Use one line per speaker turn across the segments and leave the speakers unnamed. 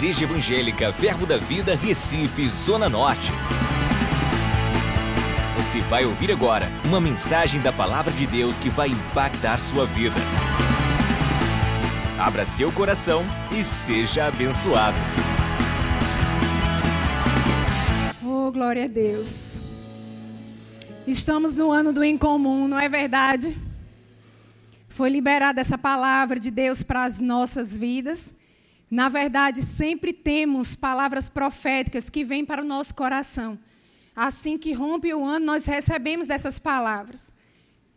Igreja Evangélica Verbo da Vida, Recife, Zona Norte. Você vai ouvir agora uma mensagem da Palavra de Deus que vai impactar sua vida. Abra seu coração e seja abençoado.
Oh, glória a Deus. Estamos no ano do incomum, não é verdade? Foi liberada essa palavra de Deus para as nossas vidas. Na verdade, sempre temos palavras proféticas que vêm para o nosso coração. Assim que rompe o ano, nós recebemos dessas palavras.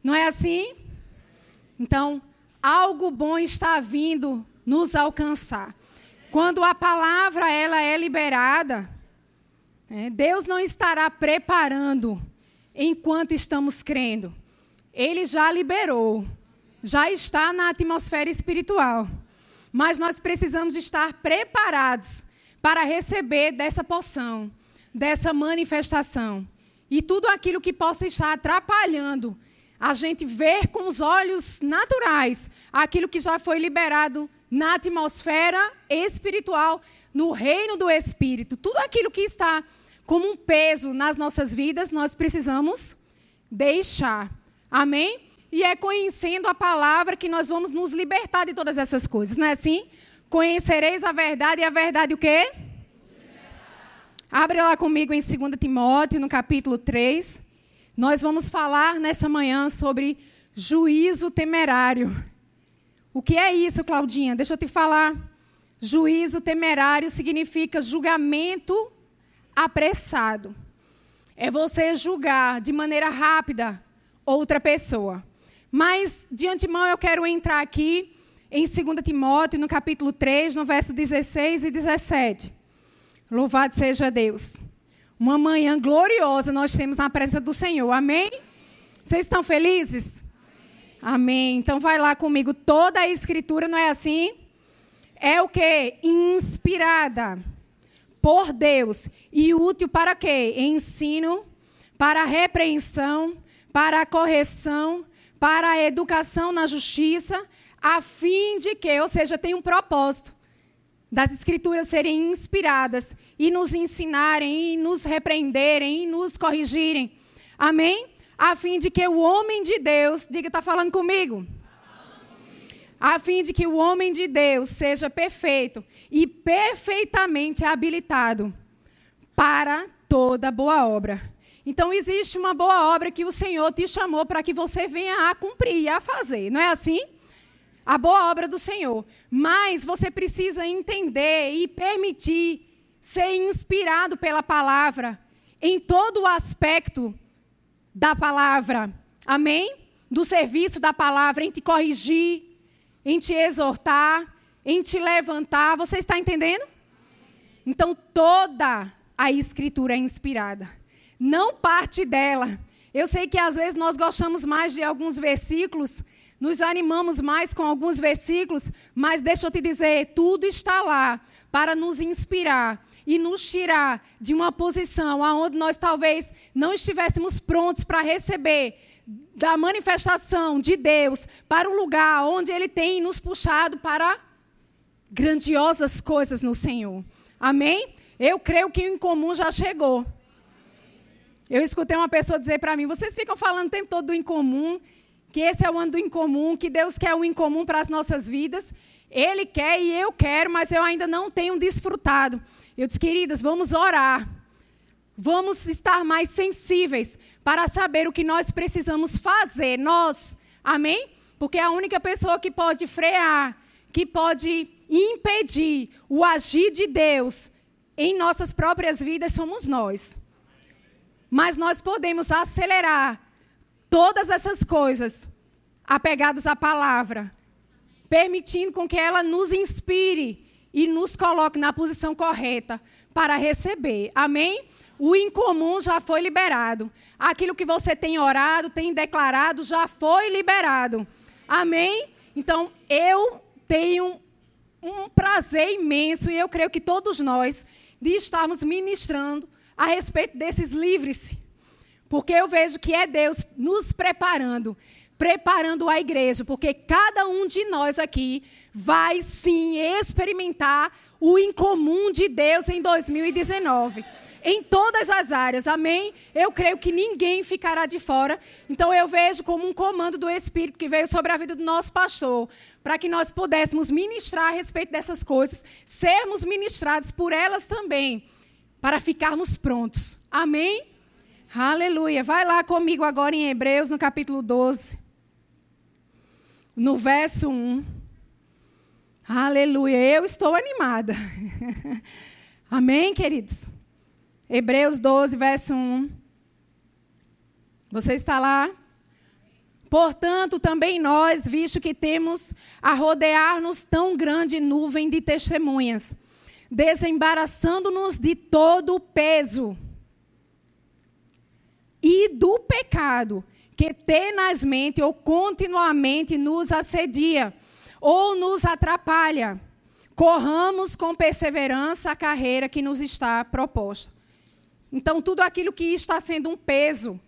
Não é assim? Então, algo bom está vindo nos alcançar. Quando a palavra ela é liberada, é, Deus não estará preparando enquanto estamos crendo. Ele já liberou já está na atmosfera espiritual. Mas nós precisamos estar preparados para receber dessa poção, dessa manifestação. E tudo aquilo que possa estar atrapalhando a gente ver com os olhos naturais aquilo que já foi liberado na atmosfera espiritual, no reino do Espírito. Tudo aquilo que está como um peso nas nossas vidas, nós precisamos deixar. Amém? E é conhecendo a palavra que nós vamos nos libertar de todas essas coisas, não é assim? Conhecereis a verdade e a verdade o quê? Abre lá comigo em 2 Timóteo, no capítulo 3. Nós vamos falar nessa manhã sobre juízo temerário. O que é isso, Claudinha? Deixa eu te falar. Juízo temerário significa julgamento apressado. É você julgar de maneira rápida outra pessoa. Mas, de antemão, eu quero entrar aqui em 2 Timóteo, no capítulo 3, no verso 16 e 17. Louvado seja Deus. Uma manhã gloriosa nós temos na presença do Senhor. Amém? Vocês estão felizes? Amém. Então vai lá comigo. Toda a escritura não é assim? É o que? Inspirada por Deus e útil para quê? Ensino, para repreensão, para correção, para a educação na justiça, a fim de que, ou seja, tem um propósito das escrituras serem inspiradas e nos ensinarem, e nos repreenderem, e nos corrigirem. Amém? A fim de que o homem de Deus, diga, está falando comigo? A fim de que o homem de Deus seja perfeito e perfeitamente habilitado para toda boa obra. Então existe uma boa obra que o Senhor te chamou para que você venha a cumprir e a fazer, não é assim? A boa obra do Senhor. Mas você precisa entender e permitir ser inspirado pela palavra em todo o aspecto da palavra. Amém? Do serviço da palavra, em te corrigir, em te exortar, em te levantar. Você está entendendo? Então toda a escritura é inspirada não parte dela. Eu sei que às vezes nós gostamos mais de alguns versículos, nos animamos mais com alguns versículos, mas deixa eu te dizer, tudo está lá para nos inspirar e nos tirar de uma posição aonde nós talvez não estivéssemos prontos para receber da manifestação de Deus para o lugar onde Ele tem nos puxado para grandiosas coisas no Senhor. Amém? Eu creio que o incomum já chegou. Eu escutei uma pessoa dizer para mim: vocês ficam falando o tempo todo do incomum, que esse é o ano do incomum, que Deus quer o incomum para as nossas vidas. Ele quer e eu quero, mas eu ainda não tenho desfrutado. Eu disse, queridas, vamos orar. Vamos estar mais sensíveis para saber o que nós precisamos fazer. Nós, amém? Porque a única pessoa que pode frear, que pode impedir o agir de Deus em nossas próprias vidas somos nós. Mas nós podemos acelerar todas essas coisas apegados à palavra, permitindo com que ela nos inspire e nos coloque na posição correta para receber. Amém? O incomum já foi liberado. Aquilo que você tem orado, tem declarado, já foi liberado. Amém? Então, eu tenho um prazer imenso, e eu creio que todos nós, de estarmos ministrando a respeito desses livres. Porque eu vejo que é Deus nos preparando, preparando a igreja, porque cada um de nós aqui vai sim experimentar o incomum de Deus em 2019 em todas as áreas. Amém? Eu creio que ninguém ficará de fora. Então eu vejo como um comando do Espírito que veio sobre a vida do nosso pastor, para que nós pudéssemos ministrar a respeito dessas coisas, sermos ministrados por elas também, para ficarmos prontos. Amém? Aleluia. Vai lá comigo agora em Hebreus, no capítulo 12. No verso 1. Aleluia. Eu estou animada. Amém, queridos? Hebreus 12, verso 1. Você está lá? Portanto, também nós, visto que temos a rodear-nos tão grande nuvem de testemunhas, desembaraçando-nos de todo o peso e do pecado que tenazmente ou continuamente nos assedia ou nos atrapalha, corramos com perseverança a carreira que nos está proposta. Então, tudo aquilo que está sendo um peso,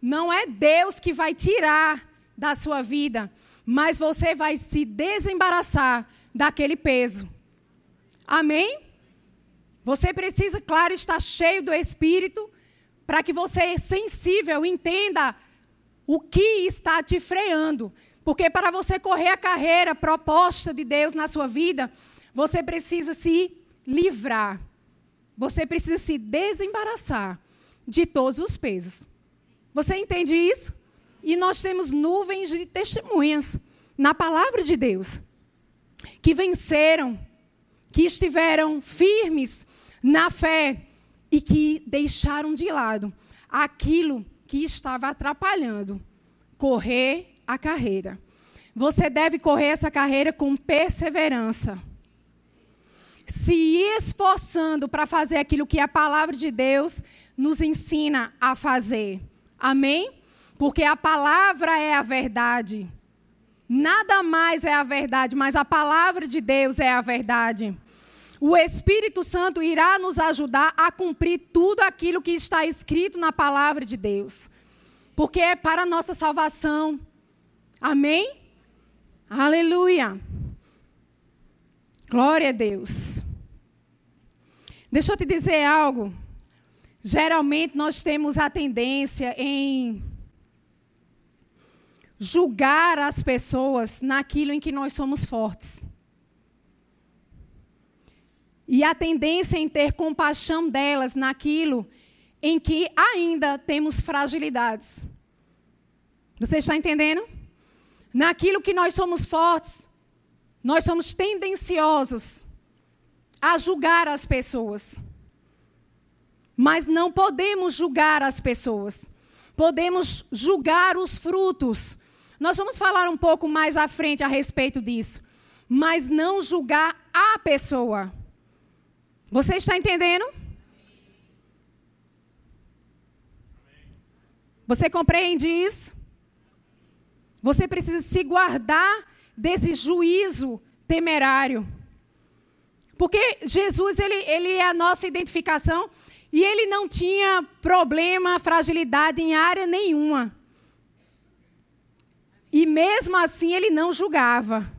não é Deus que vai tirar da sua vida, mas você vai se desembaraçar daquele peso. Amém? Você precisa, claro, estar cheio do Espírito para que você, sensível, entenda o que está te freando. Porque para você correr a carreira proposta de Deus na sua vida, você precisa se livrar você precisa se desembaraçar de todos os pesos. Você entende isso? E nós temos nuvens de testemunhas na palavra de Deus que venceram, que estiveram firmes na fé e que deixaram de lado aquilo que estava atrapalhando correr a carreira. Você deve correr essa carreira com perseverança se esforçando para fazer aquilo que a palavra de Deus nos ensina a fazer. Amém? Porque a palavra é a verdade. Nada mais é a verdade, mas a palavra de Deus é a verdade. O Espírito Santo irá nos ajudar a cumprir tudo aquilo que está escrito na palavra de Deus. Porque é para a nossa salvação. Amém? Aleluia. Glória a Deus. Deixa eu te dizer algo. Geralmente nós temos a tendência em julgar as pessoas naquilo em que nós somos fortes. E a tendência em ter compaixão delas naquilo em que ainda temos fragilidades. Você está entendendo? Naquilo que nós somos fortes, nós somos tendenciosos a julgar as pessoas. Mas não podemos julgar as pessoas. Podemos julgar os frutos. Nós vamos falar um pouco mais à frente a respeito disso. Mas não julgar a pessoa. Você está entendendo? Você compreende isso? Você precisa se guardar desse juízo temerário. Porque Jesus, ele, ele é a nossa identificação e ele não tinha problema, fragilidade em área nenhuma. E mesmo assim ele não julgava.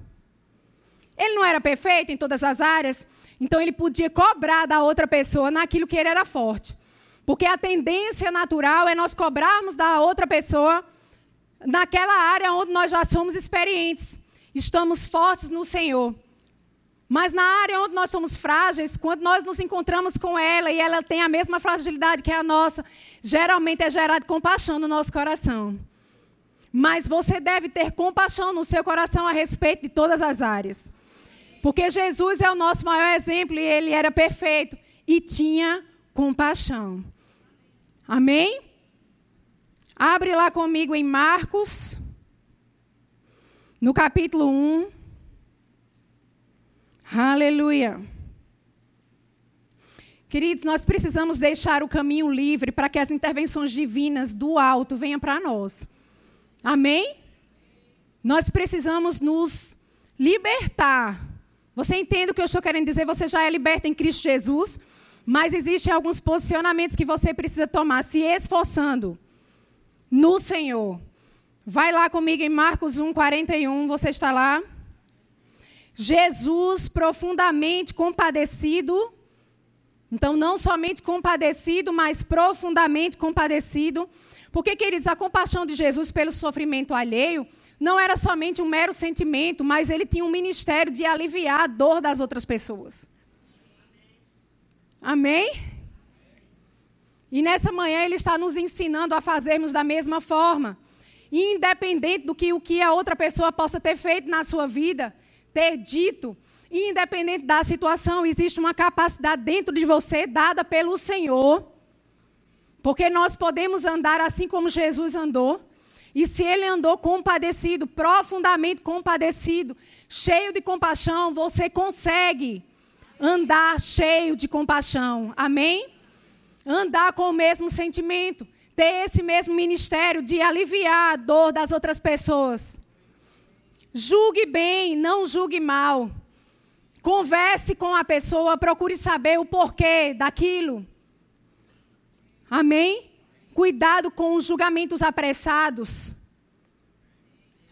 Ele não era perfeito em todas as áreas, então ele podia cobrar da outra pessoa naquilo que ele era forte. Porque a tendência natural é nós cobrarmos da outra pessoa naquela área onde nós já somos experientes estamos fortes no Senhor. Mas na área onde nós somos frágeis, quando nós nos encontramos com ela e ela tem a mesma fragilidade que a nossa, geralmente é gerado compaixão no nosso coração. Mas você deve ter compaixão no seu coração a respeito de todas as áreas. Porque Jesus é o nosso maior exemplo e ele era perfeito e tinha compaixão. Amém? Abre lá comigo em Marcos no capítulo 1. Aleluia. Queridos, nós precisamos deixar o caminho livre para que as intervenções divinas do alto venham para nós. Amém? Nós precisamos nos libertar. Você entende o que eu estou querendo dizer? Você já é liberto em Cristo Jesus, mas existem alguns posicionamentos que você precisa tomar, se esforçando no Senhor. Vai lá comigo em Marcos 1, 41. Você está lá? Jesus profundamente compadecido. Então, não somente compadecido, mas profundamente compadecido. Porque, queridos, a compaixão de Jesus pelo sofrimento alheio não era somente um mero sentimento, mas ele tinha um ministério de aliviar a dor das outras pessoas. Amém? E nessa manhã ele está nos ensinando a fazermos da mesma forma. Independente do que o que a outra pessoa possa ter feito na sua vida, ter dito, independente da situação, existe uma capacidade dentro de você dada pelo Senhor. Porque nós podemos andar assim como Jesus andou. E se ele andou compadecido, profundamente compadecido, cheio de compaixão, você consegue andar cheio de compaixão. Amém? Andar com o mesmo sentimento, ter esse mesmo ministério de aliviar a dor das outras pessoas. Julgue bem, não julgue mal. Converse com a pessoa, procure saber o porquê daquilo. Amém? Cuidado com os julgamentos apressados.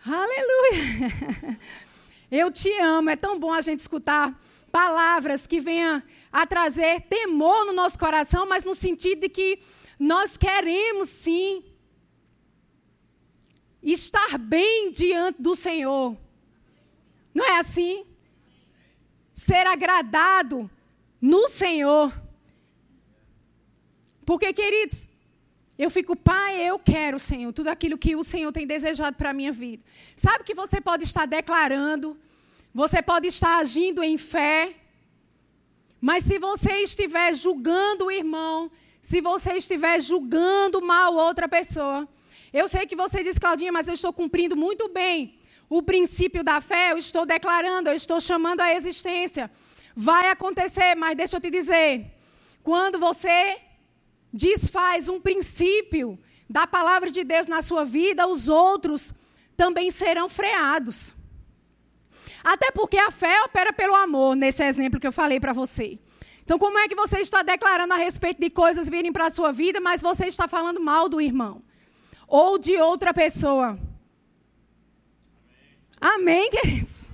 Aleluia! Eu te amo. É tão bom a gente escutar palavras que venham a trazer temor no nosso coração, mas no sentido de que nós queremos sim estar bem diante do Senhor. Não é assim? Ser agradado no Senhor. Porque, queridos, eu fico, pai, eu quero, Senhor, tudo aquilo que o Senhor tem desejado para a minha vida. Sabe que você pode estar declarando, você pode estar agindo em fé, mas se você estiver julgando o irmão, se você estiver julgando mal outra pessoa, eu sei que você diz, Claudinha, mas eu estou cumprindo muito bem o princípio da fé, eu estou declarando, eu estou chamando a existência. Vai acontecer, mas deixa eu te dizer, quando você desfaz um princípio da palavra de Deus na sua vida, os outros também serão freados. Até porque a fé opera pelo amor, nesse exemplo que eu falei para você. Então, como é que você está declarando a respeito de coisas virem para a sua vida, mas você está falando mal do irmão? Ou de outra pessoa? Amém, Amém queridos?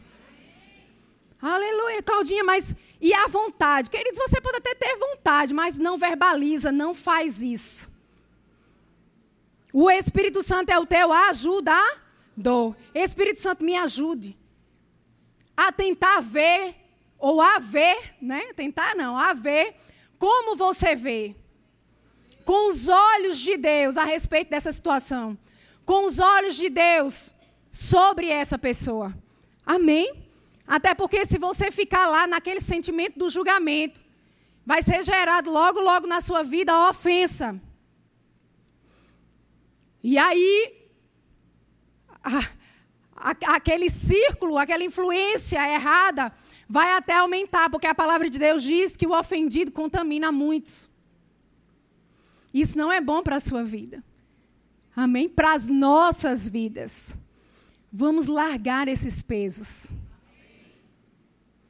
Amém. Aleluia, Claudinha, mas e a vontade. Queridos, você pode até ter vontade, mas não verbaliza, não faz isso. O Espírito Santo é o teu ajudador. Espírito Santo, me ajude a tentar ver, ou a ver, né? Tentar não, a ver como você vê. Com os olhos de Deus a respeito dessa situação. Com os olhos de Deus sobre essa pessoa. Amém? Até porque se você ficar lá naquele sentimento do julgamento, vai ser gerado logo, logo na sua vida a ofensa. E aí, a, a, aquele círculo, aquela influência errada, vai até aumentar, porque a palavra de Deus diz que o ofendido contamina muitos. Isso não é bom para a sua vida. Amém? Para as nossas vidas. Vamos largar esses pesos.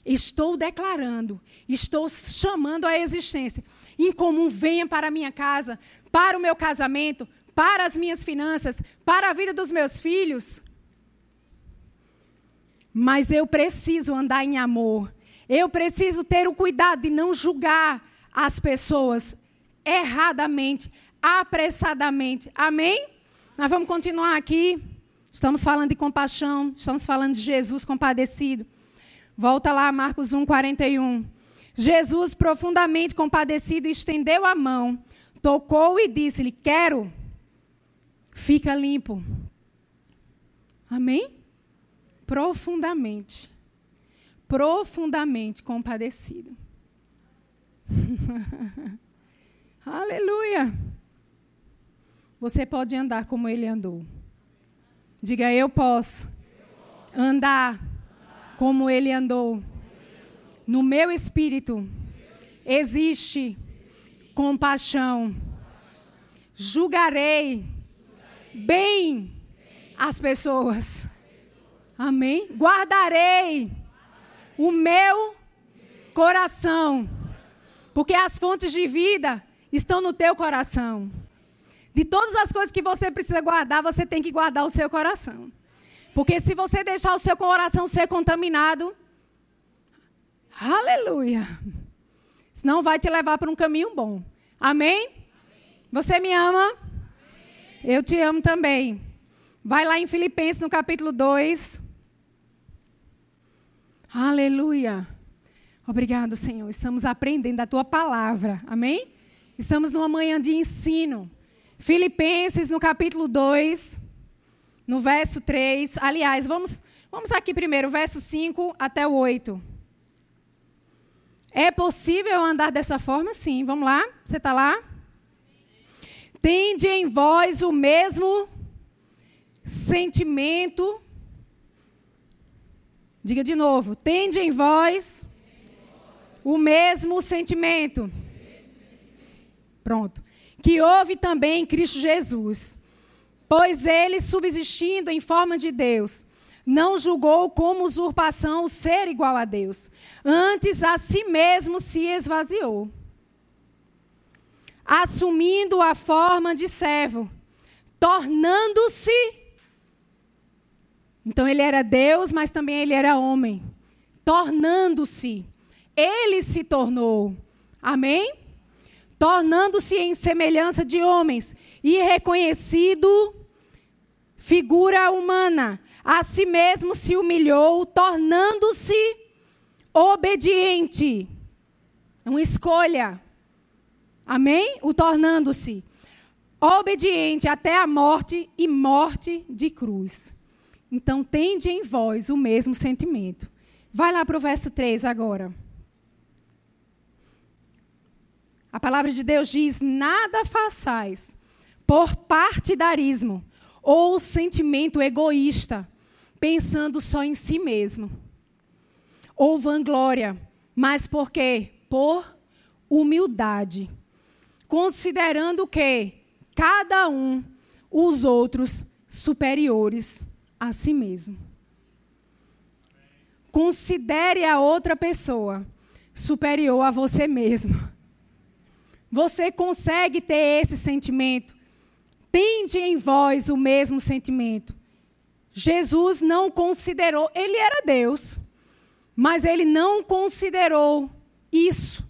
Estou declarando, estou chamando a existência. Em comum, venha para a minha casa, para o meu casamento, para as minhas finanças, para a vida dos meus filhos. Mas eu preciso andar em amor. Eu preciso ter o cuidado de não julgar as pessoas erradamente, apressadamente. Amém? Nós vamos continuar aqui. Estamos falando de compaixão, estamos falando de Jesus compadecido. Volta lá, Marcos 1, 41. Jesus, profundamente compadecido, estendeu a mão, tocou e disse-lhe: Quero, fica limpo. Amém? Profundamente, profundamente compadecido. Aleluia. Você pode andar como ele andou. Diga, eu posso andar como ele andou. No meu espírito existe compaixão. Julgarei bem as pessoas. Amém? Guardarei o meu coração. Porque as fontes de vida estão no teu coração. De todas as coisas que você precisa guardar, você tem que guardar o seu coração. Porque se você deixar o seu coração ser contaminado, Aleluia. Senão vai te levar para um caminho bom. Amém? Você me ama? Eu te amo também. Vai lá em Filipenses no capítulo 2. Aleluia. Obrigado, Senhor. Estamos aprendendo a tua palavra. Amém? Estamos numa manhã de ensino. Filipenses no capítulo 2, no verso 3. Aliás, vamos, vamos aqui primeiro, verso 5 até o 8. É possível andar dessa forma? Sim. Vamos lá? Você está lá? Tende em vós o mesmo sentimento. Diga de novo. Tende em vós o mesmo sentimento. Pronto. Que houve também em Cristo Jesus. Pois ele, subsistindo em forma de Deus, não julgou como usurpação o ser igual a Deus. Antes, a si mesmo se esvaziou, assumindo a forma de servo, tornando-se. Então, ele era Deus, mas também ele era homem. Tornando-se. Ele se tornou. Amém? Tornando-se em semelhança de homens e reconhecido figura humana a si mesmo se humilhou, tornando-se obediente. É uma escolha. Amém? O tornando-se obediente até a morte e morte de cruz. Então, tende em vós o mesmo sentimento. Vai lá para o verso 3 agora. A palavra de Deus diz: Nada façais por partidarismo ou sentimento egoísta, pensando só em si mesmo. Ou vanglória, mas por quê? Por humildade. Considerando que cada um os outros superiores a si mesmo. Considere a outra pessoa superior a você mesmo. Você consegue ter esse sentimento tende em vós o mesmo sentimento. Jesus não considerou, ele era Deus, mas ele não considerou isso.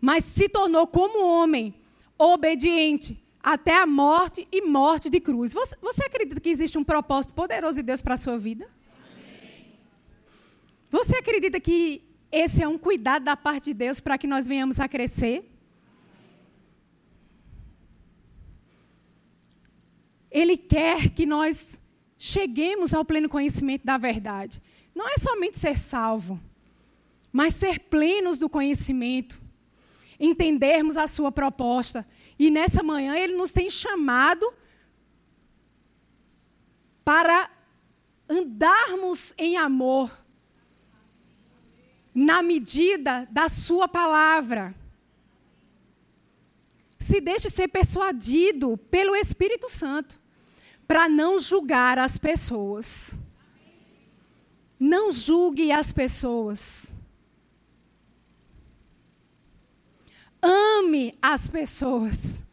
Mas se tornou como homem, obediente até a morte e morte de cruz. Você, você acredita que existe um propósito poderoso de Deus para a sua vida? Amém. Você acredita que esse é um cuidado da parte de Deus para que nós venhamos a crescer? Ele quer que nós cheguemos ao pleno conhecimento da verdade. Não é somente ser salvo, mas ser plenos do conhecimento, entendermos a sua proposta. E nessa manhã ele nos tem chamado para andarmos em amor, na medida da sua palavra. Se deixe ser persuadido pelo Espírito Santo para não julgar as pessoas. Não julgue as pessoas. Ame as pessoas.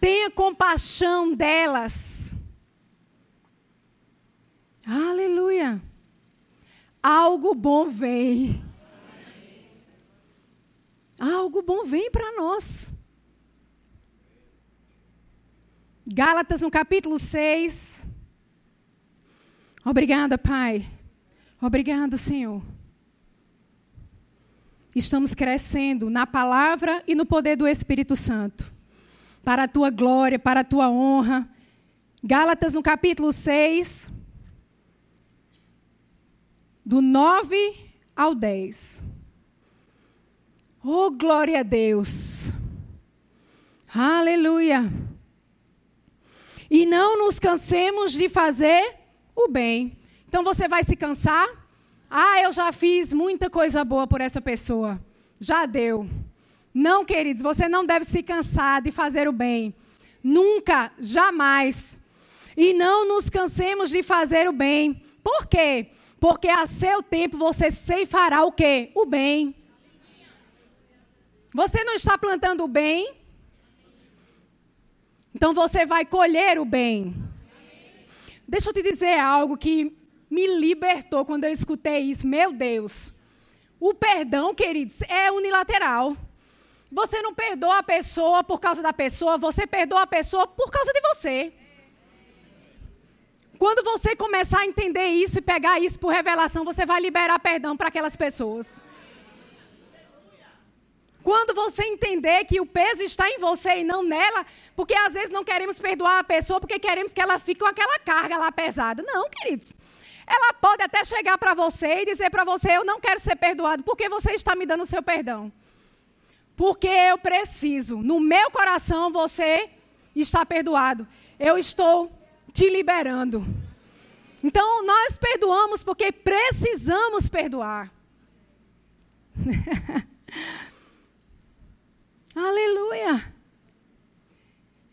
Tenha compaixão delas. Aleluia. Algo bom vem. Algo bom vem para nós. Gálatas no capítulo 6. Obrigada, Pai. Obrigada, Senhor. Estamos crescendo na palavra e no poder do Espírito Santo. Para a tua glória, para a tua honra. Gálatas no capítulo 6, do 9 ao 10. Oh, glória a Deus. Aleluia. E não nos cansemos de fazer o bem. Então você vai se cansar? Ah, eu já fiz muita coisa boa por essa pessoa. Já deu. Não, queridos, você não deve se cansar de fazer o bem. Nunca, jamais. E não nos cansemos de fazer o bem. Por quê? Porque a seu tempo você ceifará o quê? O bem. Você não está plantando o bem, então você vai colher o bem. Deixa eu te dizer algo que me libertou quando eu escutei isso. Meu Deus. O perdão, queridos, é unilateral. Você não perdoa a pessoa por causa da pessoa, você perdoa a pessoa por causa de você. Quando você começar a entender isso e pegar isso por revelação, você vai liberar perdão para aquelas pessoas. Quando você entender que o peso está em você e não nela, porque às vezes não queremos perdoar a pessoa porque queremos que ela fique com aquela carga lá pesada. Não, queridos. Ela pode até chegar para você e dizer para você: Eu não quero ser perdoado, porque você está me dando o seu perdão. Porque eu preciso. No meu coração você está perdoado. Eu estou te liberando. Então, nós perdoamos porque precisamos perdoar. Aleluia.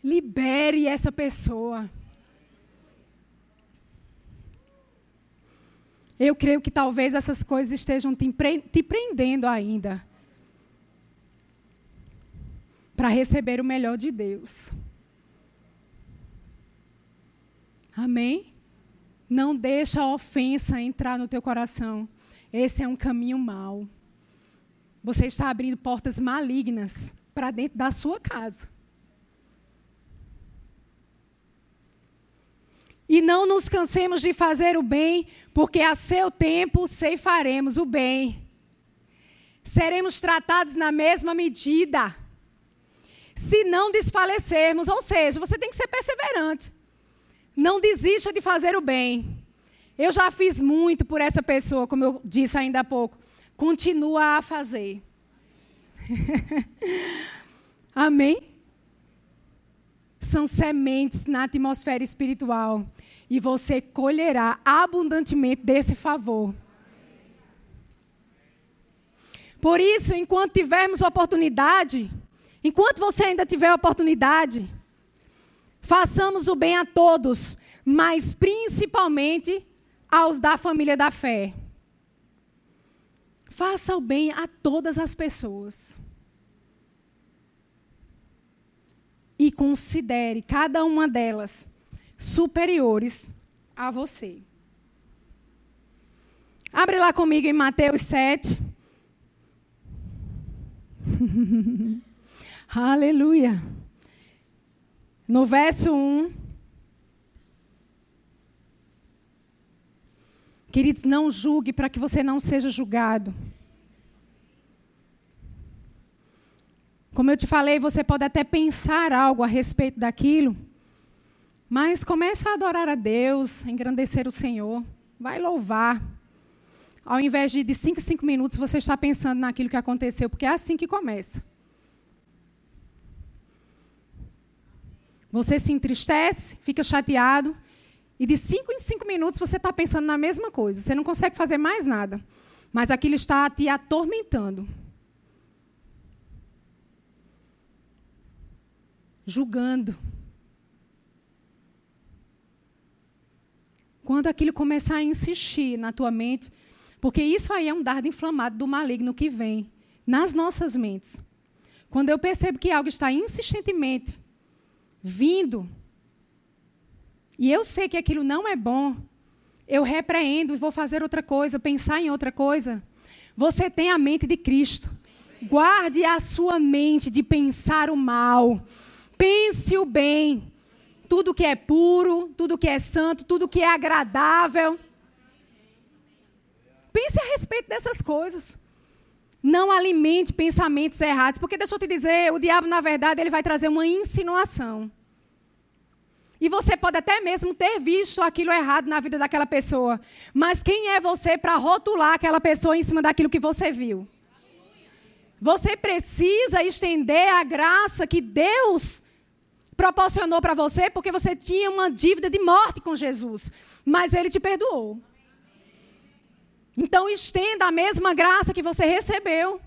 Libere essa pessoa. Eu creio que talvez essas coisas estejam te, prendendo ainda para receber o melhor de Deus. Amém? Não deixa a ofensa entrar no teu coração. Esse é um caminho mau. Você está abrindo portas malignas para dentro da sua casa. E não nos cansemos de fazer o bem, porque a seu tempo ceifaremos o bem. Seremos tratados na mesma medida. Se não desfalecermos, ou seja, você tem que ser perseverante. Não desista de fazer o bem. Eu já fiz muito por essa pessoa, como eu disse ainda há pouco. Continua a fazer. Amém? São sementes na atmosfera espiritual. E você colherá abundantemente desse favor. Por isso, enquanto tivermos oportunidade, enquanto você ainda tiver oportunidade, Façamos o bem a todos, mas principalmente aos da família da fé. Faça o bem a todas as pessoas. E considere cada uma delas superiores a você. Abre lá comigo em Mateus 7. Aleluia. No verso 1. Queridos, não julgue para que você não seja julgado. Como eu te falei, você pode até pensar algo a respeito daquilo, mas comece a adorar a Deus, a engrandecer o Senhor, vai louvar. Ao invés de de 5 em 5 minutos você está pensando naquilo que aconteceu, porque é assim que começa. Você se entristece, fica chateado, e de cinco em cinco minutos você está pensando na mesma coisa. Você não consegue fazer mais nada. Mas aquilo está te atormentando. Julgando. Quando aquilo começar a insistir na tua mente, porque isso aí é um dardo inflamado do maligno que vem nas nossas mentes. Quando eu percebo que algo está insistentemente vindo, e eu sei que aquilo não é bom, eu repreendo e vou fazer outra coisa, pensar em outra coisa. Você tem a mente de Cristo. Guarde a sua mente de pensar o mal. Pense o bem. Tudo que é puro, tudo que é santo, tudo que é agradável. Pense a respeito dessas coisas. Não alimente pensamentos errados, porque deixa eu te dizer, o diabo, na verdade, ele vai trazer uma insinuação. E você pode até mesmo ter visto aquilo errado na vida daquela pessoa. Mas quem é você para rotular aquela pessoa em cima daquilo que você viu? Você precisa estender a graça que Deus proporcionou para você, porque você tinha uma dívida de morte com Jesus. Mas Ele te perdoou. Então estenda a mesma graça que você recebeu.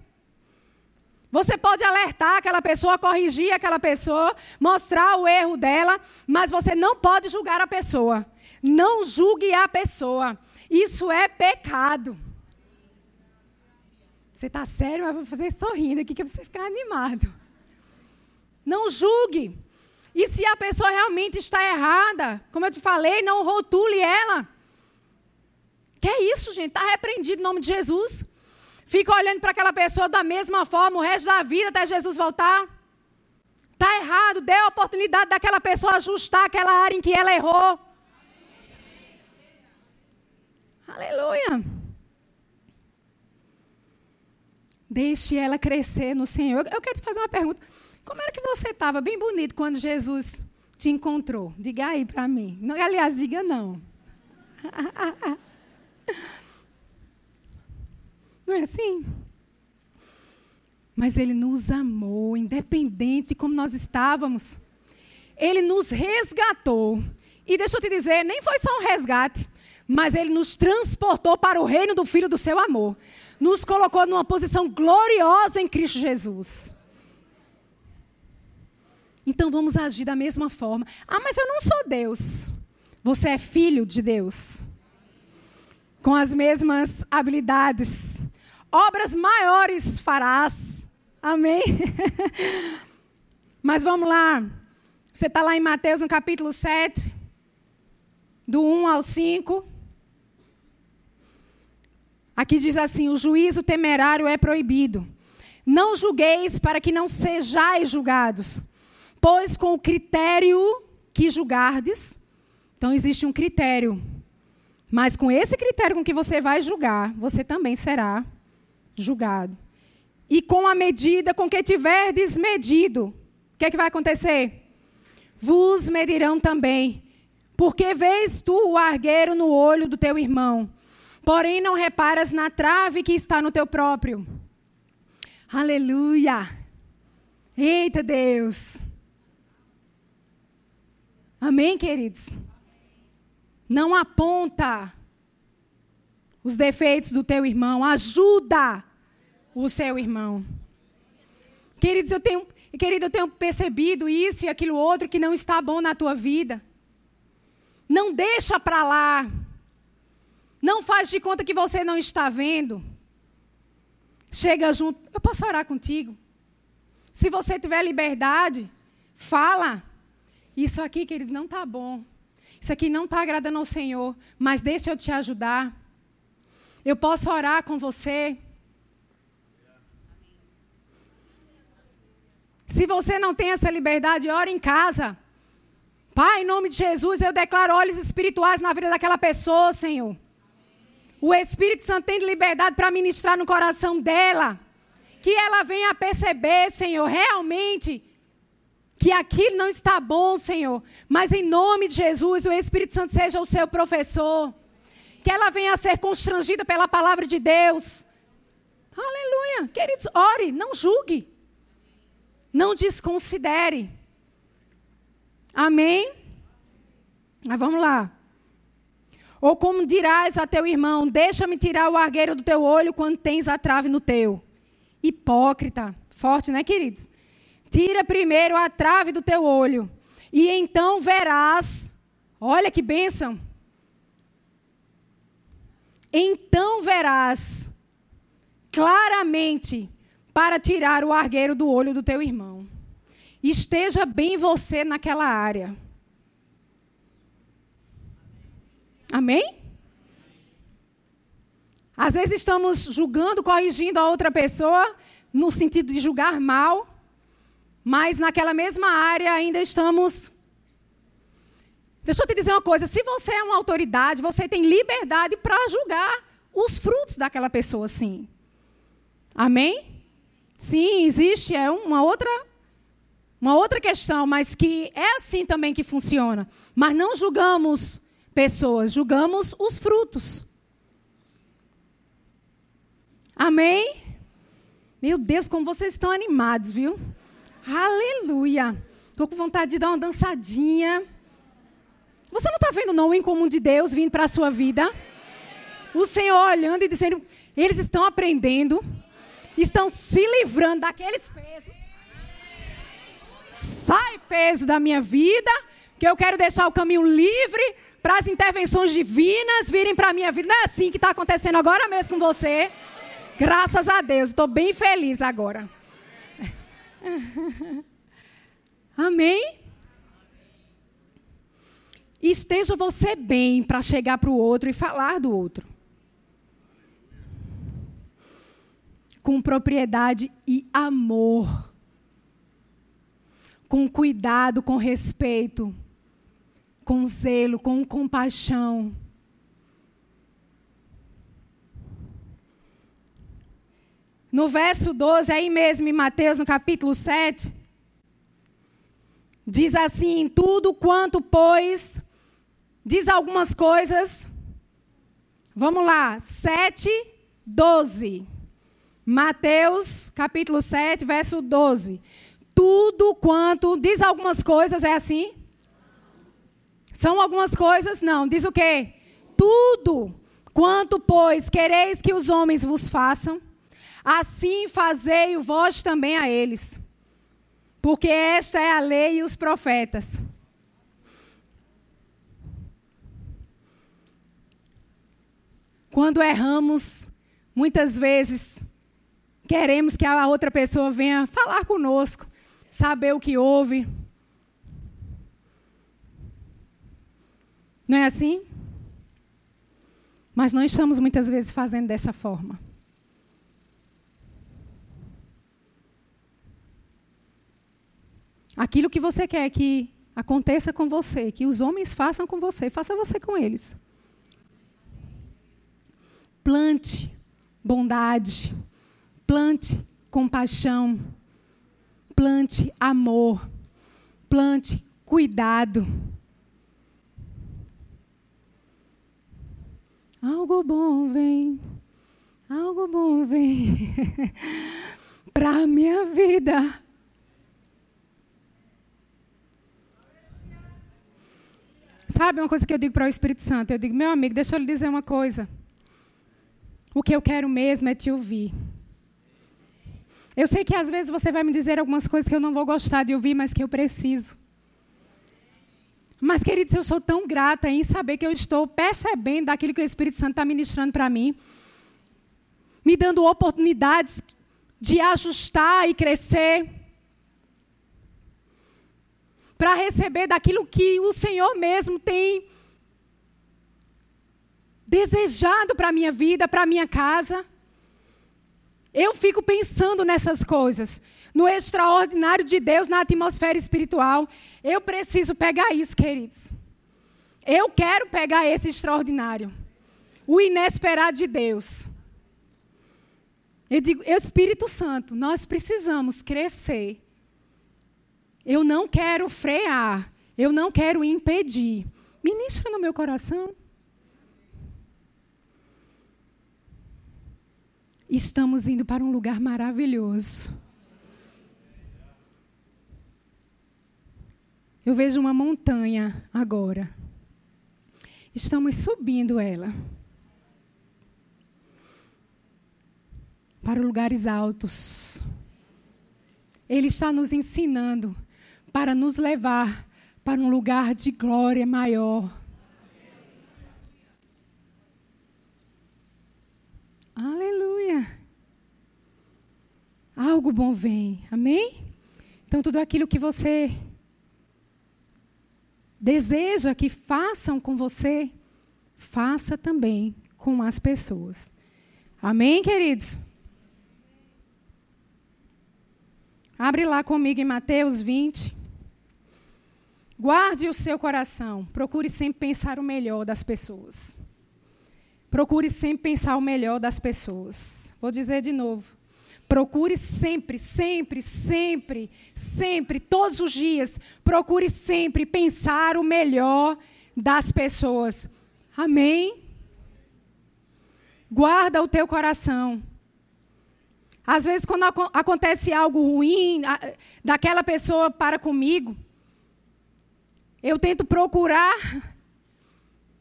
Você pode alertar aquela pessoa, corrigir aquela pessoa, mostrar o erro dela, mas você não pode julgar a pessoa. Não julgue a pessoa. Isso é pecado. Você está sério, mas vou fazer sorrindo aqui que é para você ficar animado. Não julgue. E se a pessoa realmente está errada, como eu te falei, não rotule ela. Que é isso, gente? Está repreendido em nome de Jesus. Fica olhando para aquela pessoa da mesma forma o resto da vida até Jesus voltar? Está errado. Dê a oportunidade daquela pessoa ajustar aquela área em que ela errou. Aleluia. Deixe ela crescer no Senhor. Eu quero te fazer uma pergunta. Como era que você estava? Bem bonito quando Jesus te encontrou. Diga aí para mim. Aliás, diga não. Não é assim? Mas Ele nos amou, independente de como nós estávamos. Ele nos resgatou. E deixa eu te dizer, nem foi só um resgate, mas Ele nos transportou para o reino do Filho do seu amor. Nos colocou numa posição gloriosa em Cristo Jesus. Então vamos agir da mesma forma. Ah, mas eu não sou Deus. Você é filho de Deus. Com as mesmas habilidades. Obras maiores farás. Amém? mas vamos lá. Você está lá em Mateus no capítulo 7, do 1 ao 5. Aqui diz assim: o juízo temerário é proibido. Não julgueis para que não sejais julgados, pois com o critério que julgardes, então existe um critério, mas com esse critério com que você vai julgar, você também será julgado. E com a medida com que tiverdes medido, o que, é que vai acontecer? Vos medirão também. Porque vês tu o argueiro no olho do teu irmão, porém não reparas na trave que está no teu próprio. Aleluia! Eita Deus! Amém, queridos? Não aponta os defeitos do teu irmão, ajuda o seu irmão. Queridos, eu tenho, querido, eu tenho percebido isso e aquilo outro que não está bom na tua vida. Não deixa para lá. Não faz de conta que você não está vendo. Chega junto. Eu posso orar contigo? Se você tiver liberdade, fala. Isso aqui, queridos, não está bom. Isso aqui não está agradando ao Senhor. Mas deixa eu te ajudar. Eu posso orar com você. Se você não tem essa liberdade, ore em casa. Pai, em nome de Jesus, eu declaro olhos espirituais na vida daquela pessoa, Senhor. O Espírito Santo tem liberdade para ministrar no coração dela. Que ela venha a perceber, Senhor, realmente que aquilo não está bom, Senhor. Mas em nome de Jesus, o Espírito Santo seja o seu professor. Que ela venha a ser constrangida pela palavra de Deus. Aleluia. Queridos, ore, não julgue. Não desconsidere. Amém? Mas vamos lá. Ou como dirás a teu irmão: Deixa-me tirar o argueiro do teu olho quando tens a trave no teu. Hipócrita. Forte, né, queridos? Tira primeiro a trave do teu olho, e então verás. Olha que bênção. Então verás claramente para tirar o argueiro do olho do teu irmão. Esteja bem você naquela área. Amém? Às vezes estamos julgando, corrigindo a outra pessoa, no sentido de julgar mal. Mas naquela mesma área ainda estamos. Deixa eu te dizer uma coisa: se você é uma autoridade, você tem liberdade para julgar os frutos daquela pessoa, sim. Amém? Sim, existe, é uma outra, uma outra questão, mas que é assim também que funciona. Mas não julgamos pessoas, julgamos os frutos. Amém? Meu Deus, como vocês estão animados, viu? Aleluia! Estou com vontade de dar uma dançadinha. Você não está vendo não o incomum de Deus vindo para a sua vida? O Senhor olhando e dizendo, eles estão aprendendo, estão se livrando daqueles pesos. Sai peso da minha vida, que eu quero deixar o caminho livre para as intervenções divinas virem para a minha vida. Não é assim que está acontecendo agora mesmo com você? Graças a Deus, estou bem feliz agora. Amém? Esteja você bem para chegar para o outro e falar do outro. Com propriedade e amor. Com cuidado, com respeito, com zelo, com compaixão. No verso 12, aí mesmo em Mateus, no capítulo 7, diz assim: Tudo quanto, pois, diz algumas coisas. Vamos lá, 7, 12. Mateus, capítulo 7, verso 12. Tudo quanto, diz algumas coisas, é assim? São algumas coisas? Não, diz o quê? Tudo quanto, pois, quereis que os homens vos façam assim fazei o vós também a eles. Porque esta é a lei e os profetas. Quando erramos, muitas vezes queremos que a outra pessoa venha falar conosco, saber o que houve. Não é assim? Mas não estamos muitas vezes fazendo dessa forma. Aquilo que você quer que aconteça com você, que os homens façam com você, faça você com eles. Plante bondade, plante compaixão, plante amor, plante cuidado. Algo bom vem, algo bom vem para a minha vida. Sabe uma coisa que eu digo para o Espírito Santo? Eu digo, meu amigo, deixa eu lhe dizer uma coisa. O que eu quero mesmo é te ouvir. Eu sei que às vezes você vai me dizer algumas coisas que eu não vou gostar de ouvir, mas que eu preciso. Mas, queridos, eu sou tão grata em saber que eu estou percebendo daquilo que o Espírito Santo está ministrando para mim, me dando oportunidades de ajustar e crescer para receber daquilo que o Senhor mesmo tem desejado para a minha vida, para a minha casa. Eu fico pensando nessas coisas, no extraordinário de Deus na atmosfera espiritual. Eu preciso pegar isso, queridos. Eu quero pegar esse extraordinário, o inesperado de Deus. Eu digo, Espírito Santo, nós precisamos crescer eu não quero frear. Eu não quero impedir. Ministra no meu coração. Estamos indo para um lugar maravilhoso. Eu vejo uma montanha agora. Estamos subindo ela. Para lugares altos. Ele está nos ensinando para nos levar para um lugar de glória maior. Aleluia. Algo bom vem. Amém? Então, tudo aquilo que você deseja que façam com você, faça também com as pessoas. Amém, queridos? Abre lá comigo em Mateus 20. Guarde o seu coração. Procure sempre pensar o melhor das pessoas. Procure sempre pensar o melhor das pessoas. Vou dizer de novo. Procure sempre, sempre, sempre, sempre, todos os dias, procure sempre pensar o melhor das pessoas. Amém? Guarda o teu coração. Às vezes, quando acontece algo ruim, daquela pessoa para comigo, eu tento procurar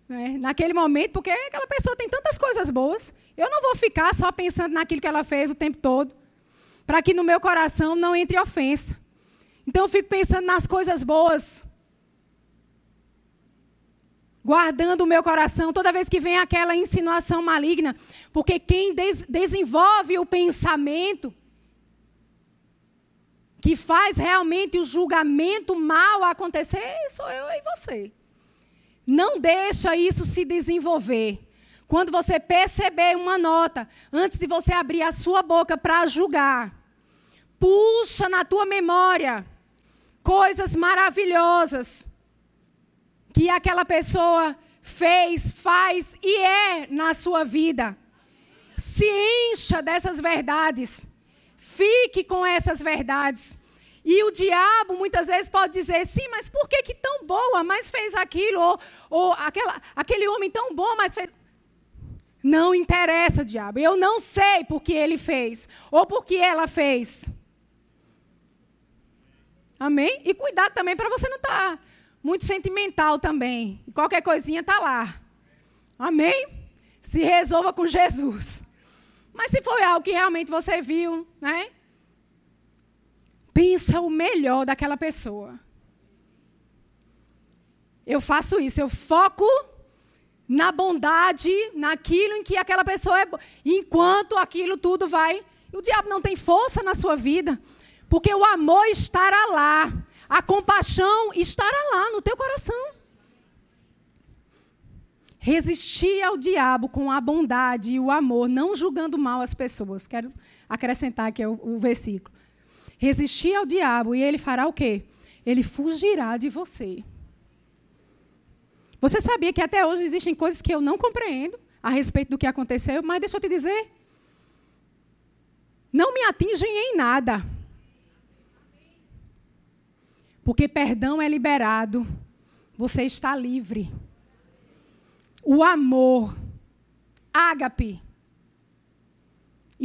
né, naquele momento, porque aquela pessoa tem tantas coisas boas. Eu não vou ficar só pensando naquilo que ela fez o tempo todo, para que no meu coração não entre ofensa. Então eu fico pensando nas coisas boas, guardando o meu coração toda vez que vem aquela insinuação maligna, porque quem des desenvolve o pensamento que faz realmente o julgamento mal acontecer, sou eu e você. Não deixa isso se desenvolver. quando você perceber uma nota, antes de você abrir a sua boca para julgar, puxa na tua memória coisas maravilhosas que aquela pessoa fez, faz e é na sua vida. Se encha dessas verdades. Fique com essas verdades. E o diabo muitas vezes pode dizer, sim, mas por que, que tão boa, mas fez aquilo? Ou, ou aquela, aquele homem tão bom, mas fez. Não interessa, diabo. Eu não sei por que ele fez, ou por que ela fez. Amém? E cuidado também para você não estar tá muito sentimental também. Qualquer coisinha está lá. Amém? Se resolva com Jesus. Mas se foi algo que realmente você viu, né? Pensa o melhor daquela pessoa. Eu faço isso, eu foco na bondade, naquilo em que aquela pessoa é. Enquanto aquilo tudo vai. O diabo não tem força na sua vida, porque o amor estará lá, a compaixão estará lá no teu coração. Resistir ao diabo com a bondade e o amor, não julgando mal as pessoas. Quero acrescentar aqui o, o versículo. Resistir ao diabo e ele fará o quê? Ele fugirá de você. Você sabia que até hoje existem coisas que eu não compreendo a respeito do que aconteceu, mas deixa eu te dizer. Não me atingem em nada. Porque perdão é liberado. Você está livre. O amor, ágape,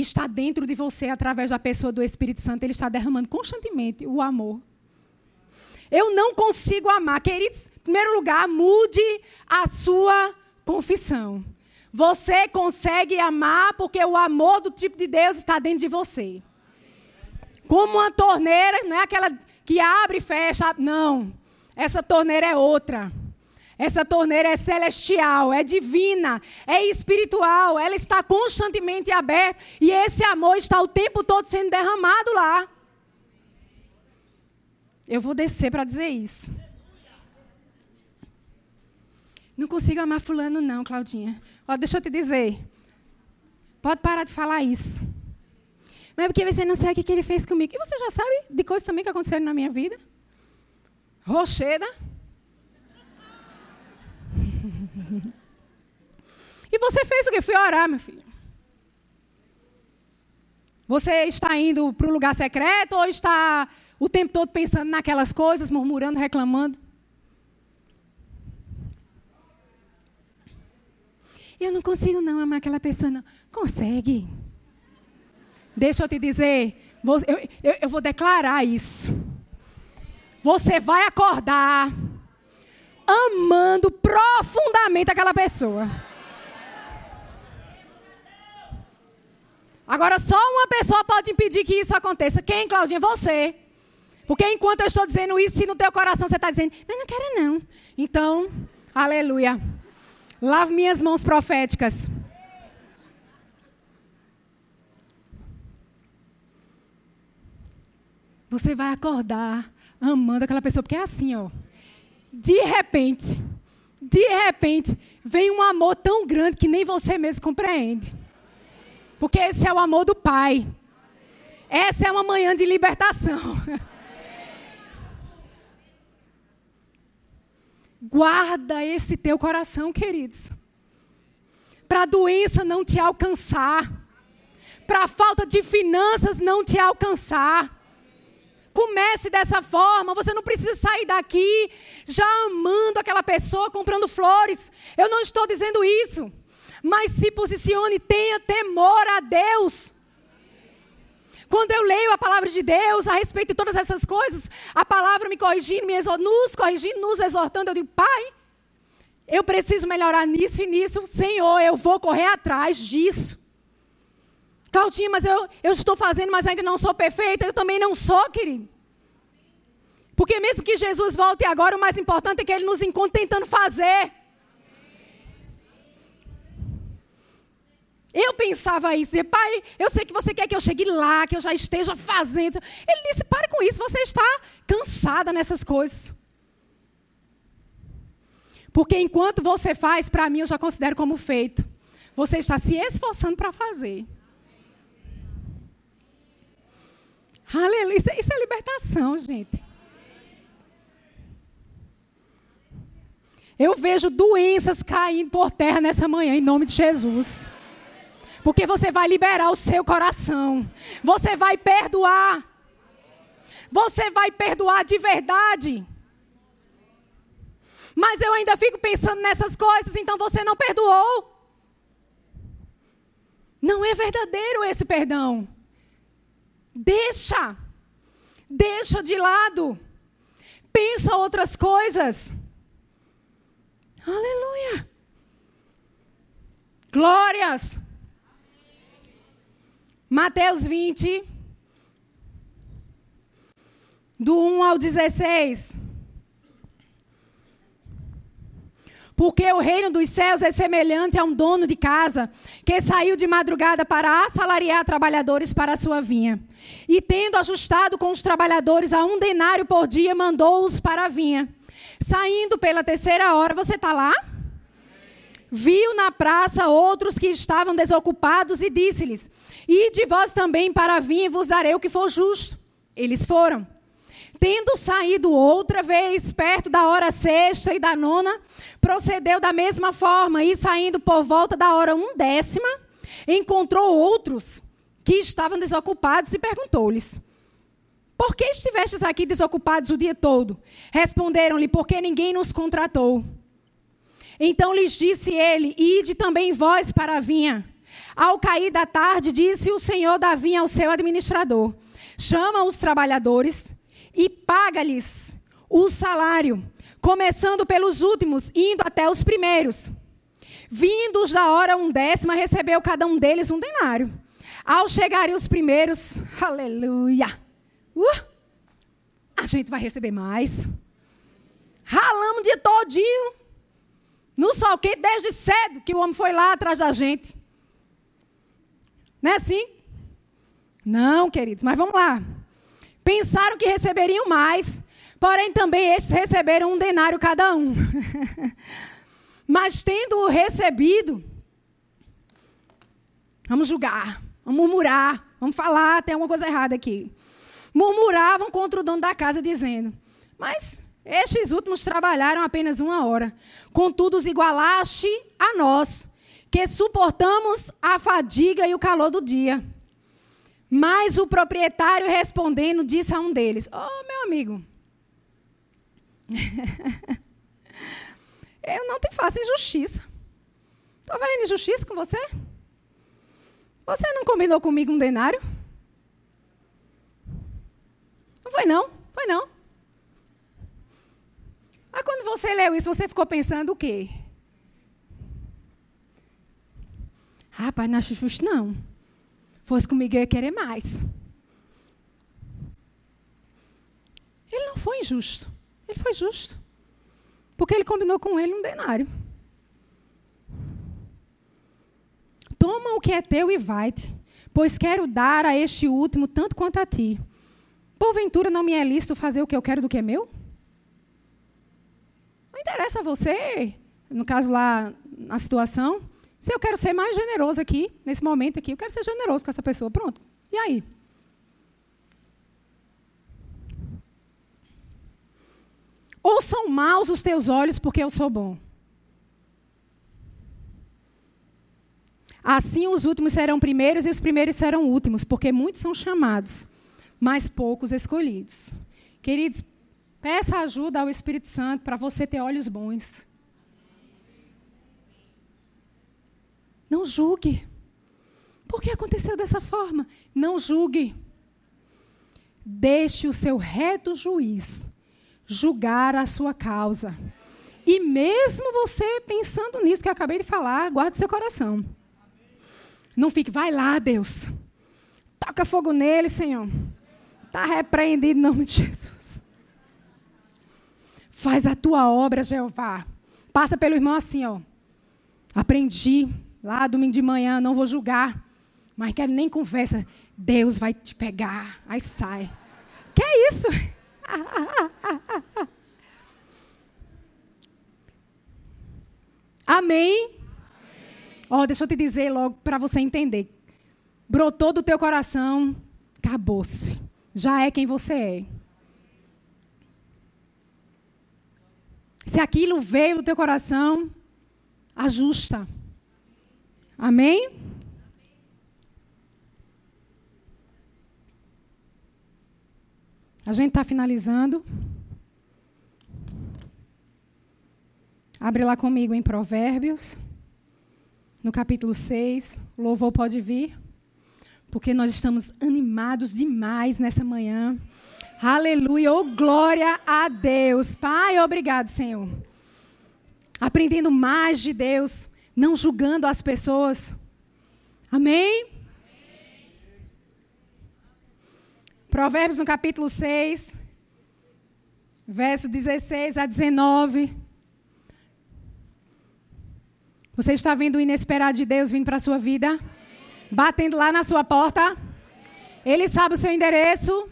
está dentro de você através da pessoa do Espírito Santo. Ele está derramando constantemente o amor. Eu não consigo amar. Queridos, em primeiro lugar, mude a sua confissão. Você consegue amar porque o amor do tipo de Deus está dentro de você. Como uma torneira, não é aquela que abre e fecha. Não. Essa torneira é outra. Essa torneira é celestial, é divina, é espiritual, ela está constantemente aberta e esse amor está o tempo todo sendo derramado lá. Eu vou descer para dizer isso. Não consigo amar fulano não, Claudinha. Ó, deixa eu te dizer. Pode parar de falar isso. Mas é porque você não sabe o que ele fez comigo. E você já sabe de coisas também que aconteceram na minha vida. Rocheda. E você fez o quê? Fui orar, meu filho. Você está indo para o lugar secreto ou está o tempo todo pensando naquelas coisas, murmurando, reclamando? Eu não consigo não amar aquela pessoa, não. Consegue. Deixa eu te dizer, eu, eu, eu vou declarar isso. Você vai acordar amando profundamente aquela pessoa. Agora, só uma pessoa pode impedir que isso aconteça. Quem, Claudinha? Você. Porque enquanto eu estou dizendo isso, se no teu coração você está dizendo, mas não quero não. Então, aleluia. Lave minhas mãos proféticas. Você vai acordar amando aquela pessoa, porque é assim, ó de repente, de repente, vem um amor tão grande que nem você mesmo compreende. Porque esse é o amor do Pai. Essa é uma manhã de libertação. Guarda esse teu coração, queridos. Para a doença não te alcançar. Para a falta de finanças não te alcançar Comece dessa forma. Você não precisa sair daqui já amando aquela pessoa, comprando flores. Eu não estou dizendo isso. Mas se posicione, tenha temor a Deus. Quando eu leio a palavra de Deus a respeito de todas essas coisas, a palavra me corrigindo, me nos corrigindo, nos exortando, eu digo, Pai, eu preciso melhorar nisso e nisso. Senhor, eu vou correr atrás disso. Claudinha, mas eu, eu estou fazendo, mas ainda não sou perfeita. Eu também não sou, querido. Porque mesmo que Jesus volte agora, o mais importante é que Ele nos encontre tentando fazer. Eu pensava isso, pai, eu sei que você quer que eu chegue lá, que eu já esteja fazendo. Ele disse, pare com isso, você está cansada nessas coisas. Porque enquanto você faz, para mim eu já considero como feito. você está se esforçando para fazer. Aleluia. É, isso é libertação, gente. Eu vejo doenças caindo por terra nessa manhã, em nome de Jesus. Porque você vai liberar o seu coração. Você vai perdoar. Você vai perdoar de verdade. Mas eu ainda fico pensando nessas coisas, então você não perdoou. Não é verdadeiro esse perdão. Deixa. Deixa de lado. Pensa outras coisas. Aleluia. Glórias. Mateus 20, do 1 ao 16. Porque o reino dos céus é semelhante a um dono de casa que saiu de madrugada para assalariar trabalhadores para a sua vinha. E tendo ajustado com os trabalhadores a um denário por dia, mandou-os para a vinha. Saindo pela terceira hora, você está lá? Viu na praça outros que estavam desocupados e disse-lhes: Ide vós também para e vos darei o que for justo. Eles foram. Tendo saído outra vez, perto da hora sexta e da nona, procedeu da mesma forma e, saindo por volta da hora undécima, encontrou outros que estavam desocupados e perguntou-lhes: Por que estivestes aqui desocupados o dia todo? Responderam-lhe: Porque ninguém nos contratou. Então lhes disse ele: Ide também vós para a vinha. Ao cair da tarde, disse o senhor da vinha ao seu administrador: Chama os trabalhadores e paga-lhes o salário, começando pelos últimos, indo até os primeiros. Vindos da hora um décima, recebeu cada um deles um denário. Ao chegarem os primeiros, aleluia, uh, a gente vai receber mais. Ralamos de todinho, no sol quente, desde cedo que o homem foi lá atrás da gente. Não é assim? Não, queridos, mas vamos lá. Pensaram que receberiam mais, porém também estes receberam um denário cada um. mas tendo recebido, vamos julgar, vamos murmurar, vamos falar, tem alguma coisa errada aqui. Murmuravam contra o dono da casa, dizendo: Mas estes últimos trabalharam apenas uma hora. Contudo, os igualaste a nós, que suportamos a fadiga e o calor do dia. Mas o proprietário respondendo disse a um deles: Oh, meu amigo, eu não te faço injustiça. Estou vendo injustiça com você? Você não combinou comigo um denário? Não foi não, foi não. Aí quando você leu isso, você ficou pensando o quê? Rapaz, não acho justo não fosse comigo, eu ia querer mais. Ele não foi injusto. Ele foi justo. Porque ele combinou com ele um denário. Toma o que é teu e vai-te, pois quero dar a este último tanto quanto a ti. Porventura não me é lícito fazer o que eu quero do que é meu? Não interessa a você, no caso lá, na situação, se eu quero ser mais generoso aqui, nesse momento aqui, eu quero ser generoso com essa pessoa. Pronto. E aí? Ou são maus os teus olhos porque eu sou bom? Assim os últimos serão primeiros e os primeiros serão últimos, porque muitos são chamados, mas poucos escolhidos. Queridos, peça ajuda ao Espírito Santo para você ter olhos bons. Não julgue. Por que aconteceu dessa forma? Não julgue. Deixe o seu reto juiz julgar a sua causa. E mesmo você pensando nisso que eu acabei de falar, guarde seu coração. Não fique, vai lá, Deus. Toca fogo nele, Senhor. Está repreendido em nome de Jesus. Faz a tua obra, Jeová. Passa pelo irmão assim, ó. Aprendi Lá, domingo de manhã, não vou julgar. Mas quero nem conversa. Deus vai te pegar. Aí sai. Que é isso? Amém? Ó, oh, deixa eu te dizer logo para você entender. Brotou do teu coração, acabou-se. Já é quem você é. Se aquilo veio do teu coração, ajusta. Amém? A gente está finalizando. Abre lá comigo em Provérbios, no capítulo 6. O louvor pode vir, porque nós estamos animados demais nessa manhã. Aleluia, oh glória a Deus. Pai, obrigado, Senhor. Aprendendo mais de Deus, não julgando as pessoas. Amém? Provérbios no capítulo 6, verso 16 a 19. Você está vendo o inesperado de Deus vindo para a sua vida? Batendo lá na sua porta? Ele sabe o seu endereço?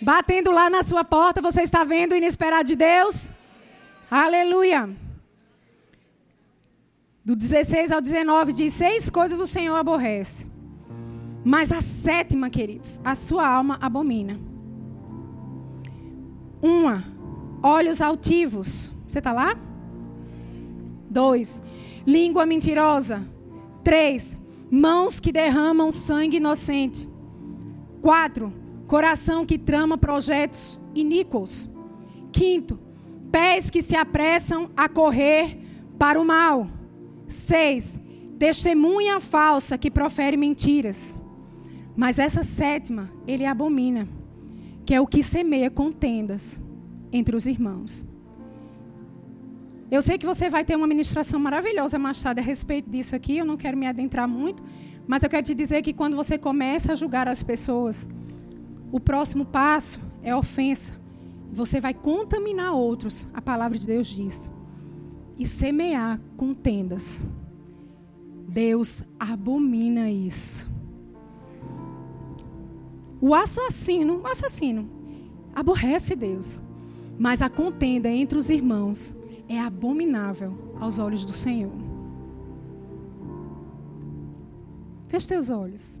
Batendo lá na sua porta, você está vendo o inesperado de Deus? Aleluia. Do 16 ao 19 diz: Seis coisas o Senhor aborrece mas a sétima, queridos, a sua alma abomina. Uma, olhos altivos. Você está lá? Dois, língua mentirosa. Três, mãos que derramam sangue inocente. Quatro, coração que trama projetos iníquos. Quinto, pés que se apressam a correr para o mal. Seis, testemunha falsa que profere mentiras. Mas essa sétima, ele abomina, que é o que semeia contendas entre os irmãos. Eu sei que você vai ter uma ministração maravilhosa mais tarde a respeito disso aqui, eu não quero me adentrar muito, mas eu quero te dizer que quando você começa a julgar as pessoas, o próximo passo é ofensa. Você vai contaminar outros, a palavra de Deus diz. E semear contendas. Deus abomina isso. O assassino, o assassino, aborrece Deus. Mas a contenda entre os irmãos é abominável aos olhos do Senhor. Feche teus olhos.